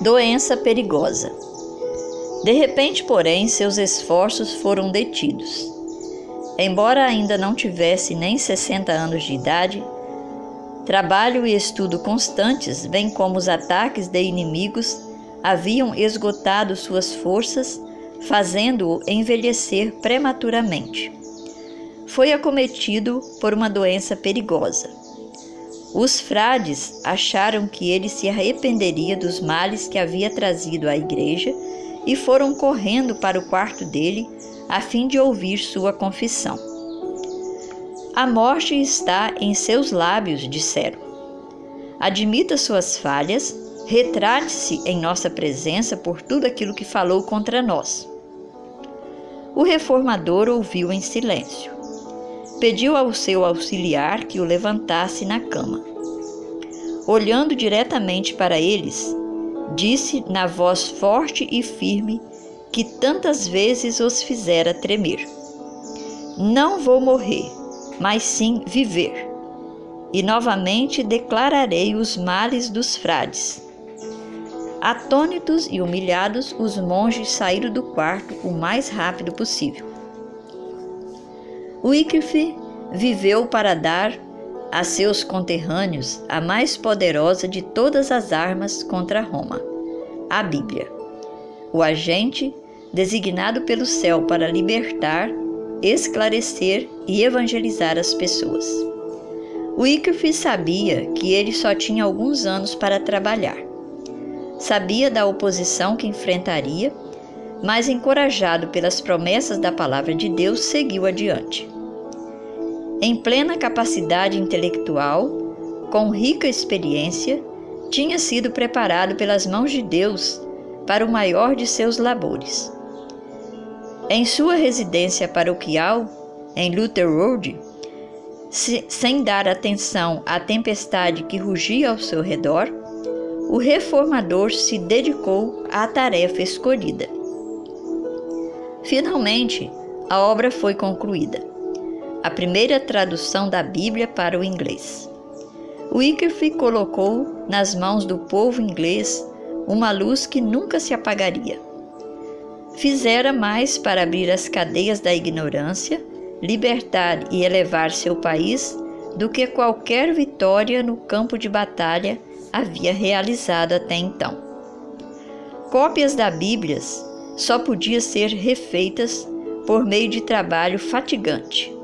Doença perigosa. De repente, porém, seus esforços foram detidos. Embora ainda não tivesse nem 60 anos de idade, trabalho e estudo constantes, bem como os ataques de inimigos, haviam esgotado suas forças, fazendo-o envelhecer prematuramente. Foi acometido por uma doença perigosa os frades acharam que ele se arrependeria dos males que havia trazido à igreja e foram correndo para o quarto dele a fim de ouvir sua confissão. A morte está em seus lábios, disseram. Admita suas falhas, retrate-se em nossa presença por tudo aquilo que falou contra nós. O reformador ouviu em silêncio pediu ao seu auxiliar que o levantasse na cama. Olhando diretamente para eles, disse na voz forte e firme que tantas vezes os fizera tremer: Não vou morrer, mas sim viver. E novamente declararei os males dos frades. Atônitos e humilhados, os monges saíram do quarto o mais rápido possível. Wycliffe viveu para dar a seus conterrâneos a mais poderosa de todas as armas contra Roma, a Bíblia. O agente designado pelo céu para libertar, esclarecer e evangelizar as pessoas. Wycliffe sabia que ele só tinha alguns anos para trabalhar. Sabia da oposição que enfrentaria mas encorajado pelas promessas da palavra de Deus, seguiu adiante. Em plena capacidade intelectual, com rica experiência, tinha sido preparado pelas mãos de Deus para o maior de seus labores. Em sua residência paroquial, em Luther Road, sem dar atenção à tempestade que rugia ao seu redor, o reformador se dedicou à tarefa escolhida. Finalmente, a obra foi concluída. A primeira tradução da Bíblia para o inglês. Wycliffe colocou nas mãos do povo inglês uma luz que nunca se apagaria. Fizera mais para abrir as cadeias da ignorância, libertar e elevar seu país do que qualquer vitória no campo de batalha havia realizado até então. Cópias da Bíblia só podia ser refeitas por meio de trabalho fatigante.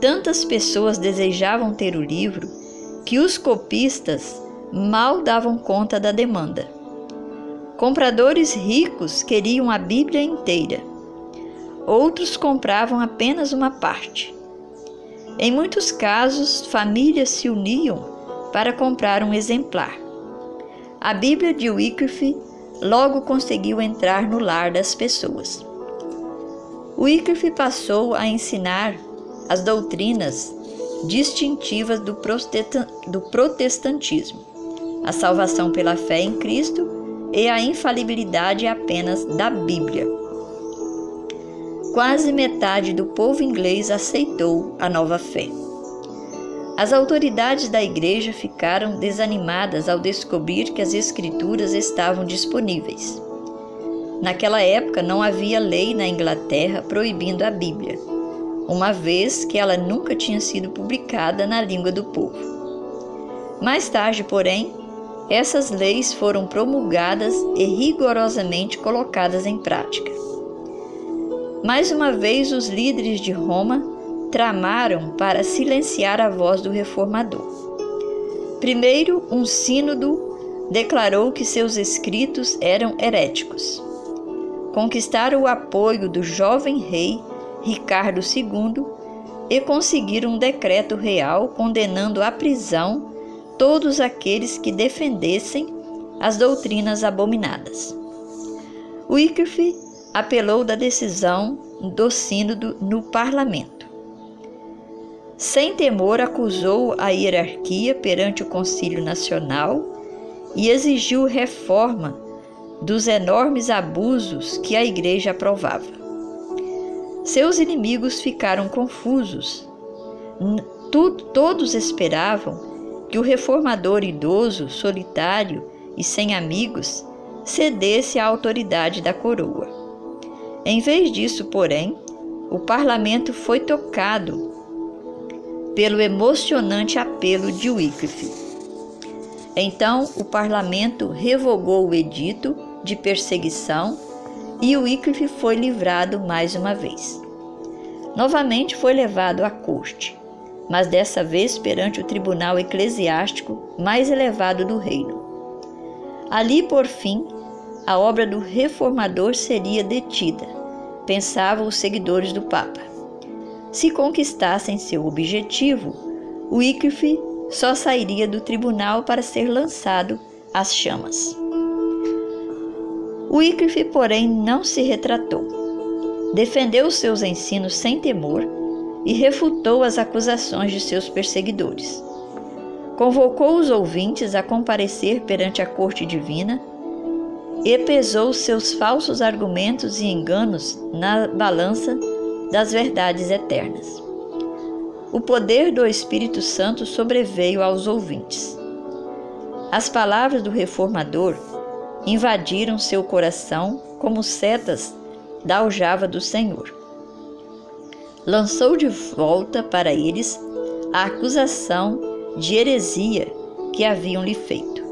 Tantas pessoas desejavam ter o livro que os copistas mal davam conta da demanda. Compradores ricos queriam a Bíblia inteira. Outros compravam apenas uma parte. Em muitos casos, famílias se uniam para comprar um exemplar. A Bíblia de Wycliffe logo conseguiu entrar no lar das pessoas. Wycliffe passou a ensinar as doutrinas distintivas do, do protestantismo, a salvação pela fé em Cristo e a infalibilidade apenas da Bíblia. Quase metade do povo inglês aceitou a nova fé. As autoridades da igreja ficaram desanimadas ao descobrir que as escrituras estavam disponíveis. Naquela época não havia lei na Inglaterra proibindo a Bíblia, uma vez que ela nunca tinha sido publicada na língua do povo. Mais tarde, porém, essas leis foram promulgadas e rigorosamente colocadas em prática. Mais uma vez, os líderes de Roma tramaram para silenciar a voz do reformador. Primeiro, um sínodo declarou que seus escritos eram heréticos. Conquistaram o apoio do jovem rei Ricardo II e conseguiram um decreto real condenando à prisão todos aqueles que defendessem as doutrinas abominadas. Wycliffe apelou da decisão do sínodo no parlamento sem temor, acusou a hierarquia perante o Concílio Nacional e exigiu reforma dos enormes abusos que a Igreja aprovava. Seus inimigos ficaram confusos. Todos esperavam que o reformador idoso, solitário e sem amigos cedesse à autoridade da coroa. Em vez disso, porém, o parlamento foi tocado pelo emocionante apelo de Wycliffe. Então, o parlamento revogou o edito de perseguição e Wycliffe foi livrado mais uma vez. Novamente foi levado à corte, mas dessa vez perante o tribunal eclesiástico mais elevado do reino. Ali, por fim, a obra do reformador seria detida, pensavam os seguidores do Papa. Se conquistassem seu objetivo, Wycliffe só sairia do tribunal para ser lançado às chamas. Wycliffe, porém, não se retratou. Defendeu seus ensinos sem temor e refutou as acusações de seus perseguidores. Convocou os ouvintes a comparecer perante a corte divina e pesou seus falsos argumentos e enganos na balança das verdades eternas. O poder do Espírito Santo sobreveio aos ouvintes. As palavras do reformador invadiram seu coração como setas da aljava do Senhor. Lançou de volta para eles a acusação de heresia que haviam lhe feito.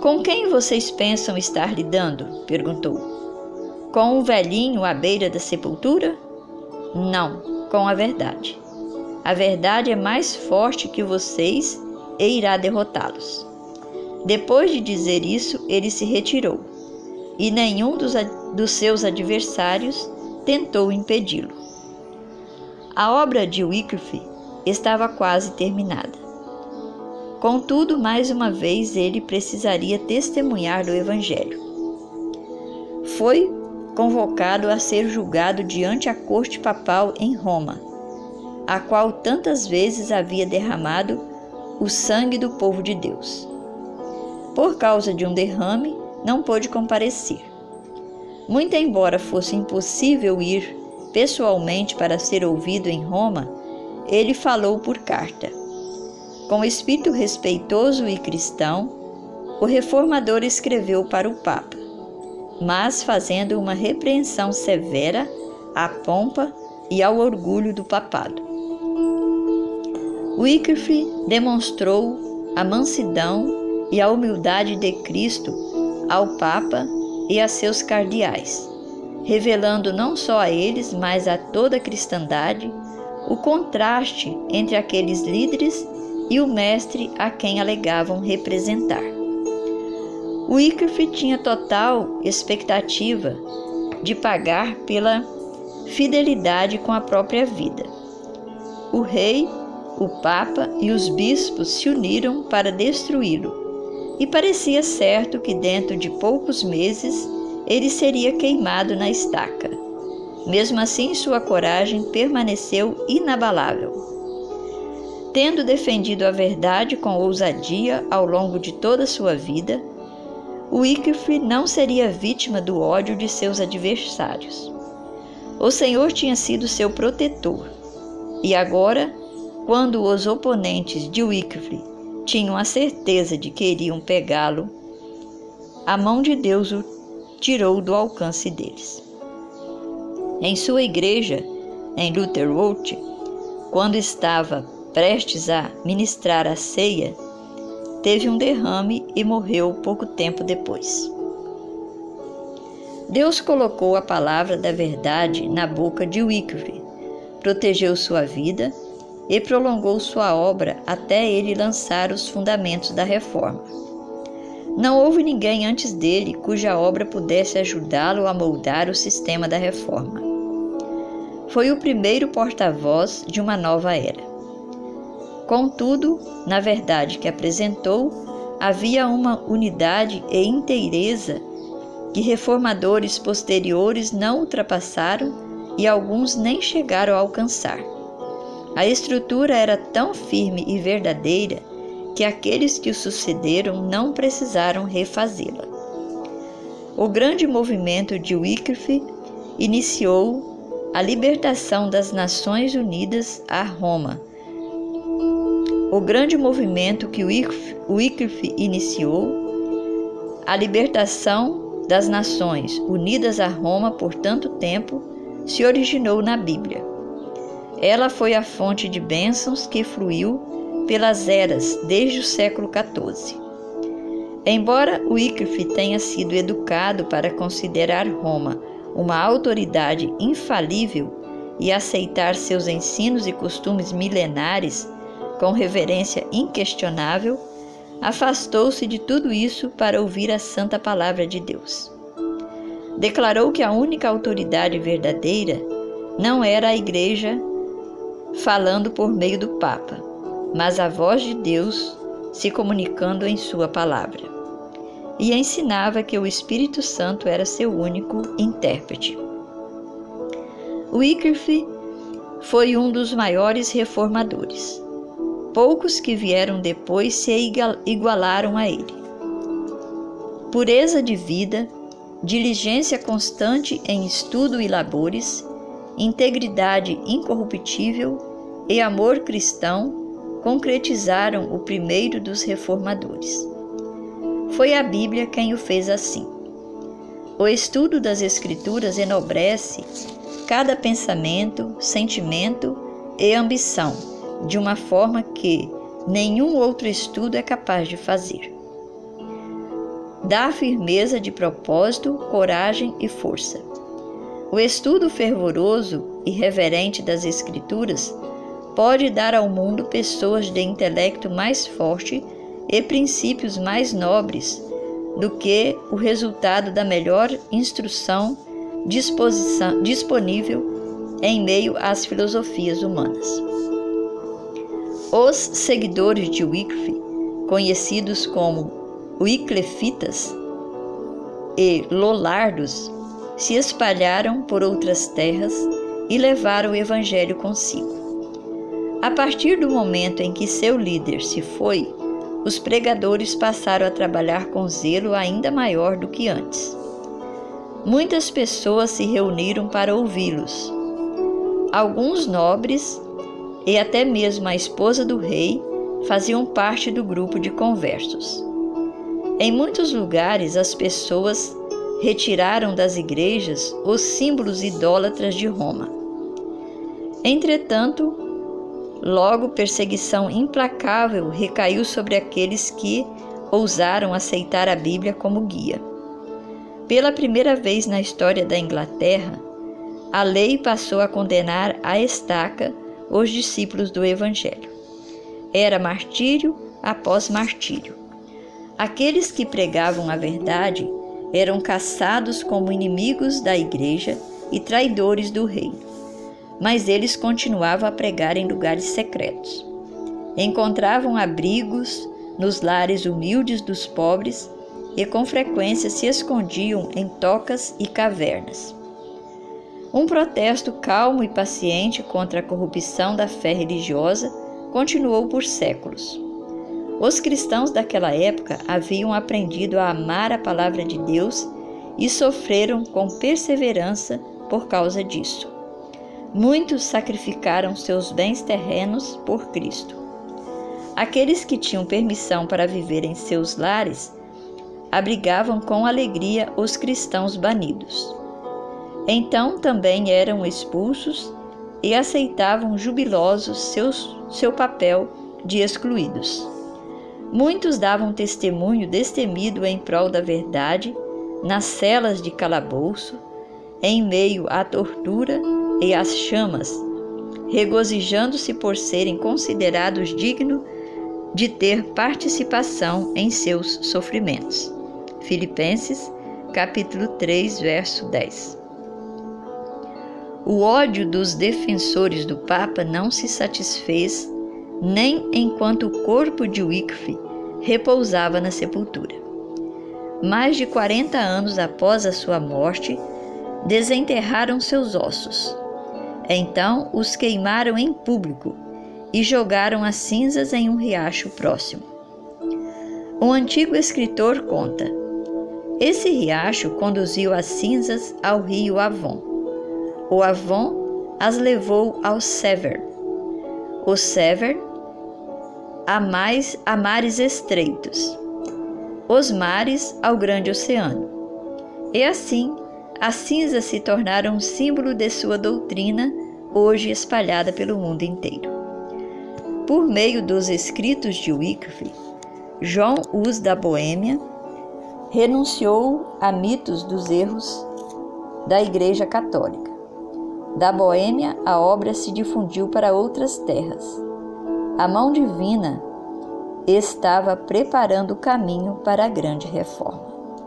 Com quem vocês pensam estar lidando? perguntou. Com um velhinho à beira da sepultura? Não, com a verdade. A verdade é mais forte que vocês e irá derrotá-los. Depois de dizer isso, ele se retirou, e nenhum dos, dos seus adversários tentou impedi-lo. A obra de Wycliffe estava quase terminada. Contudo, mais uma vez ele precisaria testemunhar do Evangelho. Foi convocado a ser julgado diante a corte papal em Roma, a qual tantas vezes havia derramado o sangue do povo de Deus. Por causa de um derrame, não pôde comparecer. Muito embora fosse impossível ir pessoalmente para ser ouvido em Roma, ele falou por carta. Com espírito respeitoso e cristão, o reformador escreveu para o Papa, mas fazendo uma repreensão severa à pompa e ao orgulho do papado. Wycliffe demonstrou a mansidão e a humildade de Cristo ao Papa e a seus cardeais, revelando não só a eles, mas a toda a cristandade o contraste entre aqueles líderes e o mestre a quem alegavam representar. Wycliffe tinha total expectativa de pagar pela fidelidade com a própria vida. O rei, o papa e os bispos se uniram para destruí-lo, e parecia certo que dentro de poucos meses ele seria queimado na estaca. Mesmo assim, sua coragem permaneceu inabalável. Tendo defendido a verdade com ousadia ao longo de toda a sua vida, Wycliffe não seria vítima do ódio de seus adversários. O Senhor tinha sido seu protetor, e agora, quando os oponentes de Wycliffe tinham a certeza de que iriam pegá-lo, a mão de Deus o tirou do alcance deles. Em sua igreja, em Luther quando estava prestes a ministrar a ceia, teve um derrame e morreu pouco tempo depois. Deus colocou a palavra da verdade na boca de Wycliffe, protegeu sua vida e prolongou sua obra até ele lançar os fundamentos da reforma. Não houve ninguém antes dele cuja obra pudesse ajudá-lo a moldar o sistema da reforma. Foi o primeiro porta-voz de uma nova era. Contudo, na verdade que apresentou, havia uma unidade e inteireza que reformadores posteriores não ultrapassaram e alguns nem chegaram a alcançar. A estrutura era tão firme e verdadeira que aqueles que o sucederam não precisaram refazê-la. O grande movimento de Wycliffe iniciou a libertação das Nações Unidas a Roma o grande movimento que Wycliffe iniciou, A libertação das nações unidas a Roma por tanto tempo se originou na Bíblia. Ela foi a fonte de bênçãos que fluiu pelas eras desde o século XIV. Embora Wycliffe tenha sido educado para considerar Roma uma autoridade infalível e aceitar seus ensinos e costumes milenares com reverência inquestionável, afastou-se de tudo isso para ouvir a santa palavra de Deus. Declarou que a única autoridade verdadeira não era a Igreja falando por meio do Papa, mas a voz de Deus se comunicando em Sua palavra. E ensinava que o Espírito Santo era seu único intérprete. Wycliffe foi um dos maiores reformadores. Poucos que vieram depois se igualaram a ele. Pureza de vida, diligência constante em estudo e labores, integridade incorruptível e amor cristão concretizaram o primeiro dos reformadores. Foi a Bíblia quem o fez assim. O estudo das Escrituras enobrece cada pensamento, sentimento e ambição de uma forma que nenhum outro estudo é capaz de fazer. Dá firmeza de propósito, coragem e força. O estudo fervoroso e reverente das Escrituras pode dar ao mundo pessoas de intelecto mais forte e princípios mais nobres do que o resultado da melhor instrução disponível em meio às filosofias humanas. Os seguidores de Wycliffe, conhecidos como Wycliffitas e Lollardos, se espalharam por outras terras e levaram o evangelho consigo. A partir do momento em que seu líder se foi, os pregadores passaram a trabalhar com zelo ainda maior do que antes. Muitas pessoas se reuniram para ouvi-los. Alguns nobres e até mesmo a esposa do rei faziam parte do grupo de conversos. Em muitos lugares, as pessoas retiraram das igrejas os símbolos idólatras de Roma. Entretanto, logo perseguição implacável recaiu sobre aqueles que ousaram aceitar a Bíblia como guia. Pela primeira vez na história da Inglaterra, a lei passou a condenar a estaca os discípulos do Evangelho. Era martírio após martírio. Aqueles que pregavam a verdade eram caçados como inimigos da igreja e traidores do rei. Mas eles continuavam a pregar em lugares secretos. Encontravam abrigos nos lares humildes dos pobres e com frequência se escondiam em tocas e cavernas. Um protesto calmo e paciente contra a corrupção da fé religiosa continuou por séculos. Os cristãos daquela época haviam aprendido a amar a palavra de Deus e sofreram com perseverança por causa disso. Muitos sacrificaram seus bens terrenos por Cristo. Aqueles que tinham permissão para viver em seus lares abrigavam com alegria os cristãos banidos. Então também eram expulsos e aceitavam jubilosos seus, seu papel de excluídos. Muitos davam testemunho destemido em prol da verdade nas celas de calabouço, em meio à tortura e às chamas, regozijando-se por serem considerados dignos de ter participação em seus sofrimentos. Filipenses, capítulo 3, verso 10. O ódio dos defensores do Papa não se satisfez nem enquanto o corpo de Wycliffe repousava na sepultura. Mais de 40 anos após a sua morte, desenterraram seus ossos. Então os queimaram em público e jogaram as cinzas em um riacho próximo. Um antigo escritor conta: esse riacho conduziu as cinzas ao rio Avon o Avon as levou ao Sever. O Sever a mais a mares estreitos. os mares ao grande oceano. E assim, as cinzas se tornaram um símbolo de sua doutrina, hoje espalhada pelo mundo inteiro. Por meio dos escritos de Wycliffe, João Hus da Boêmia renunciou a mitos dos erros da Igreja Católica. Da Boêmia, a obra se difundiu para outras terras. A mão divina estava preparando o caminho para a grande reforma.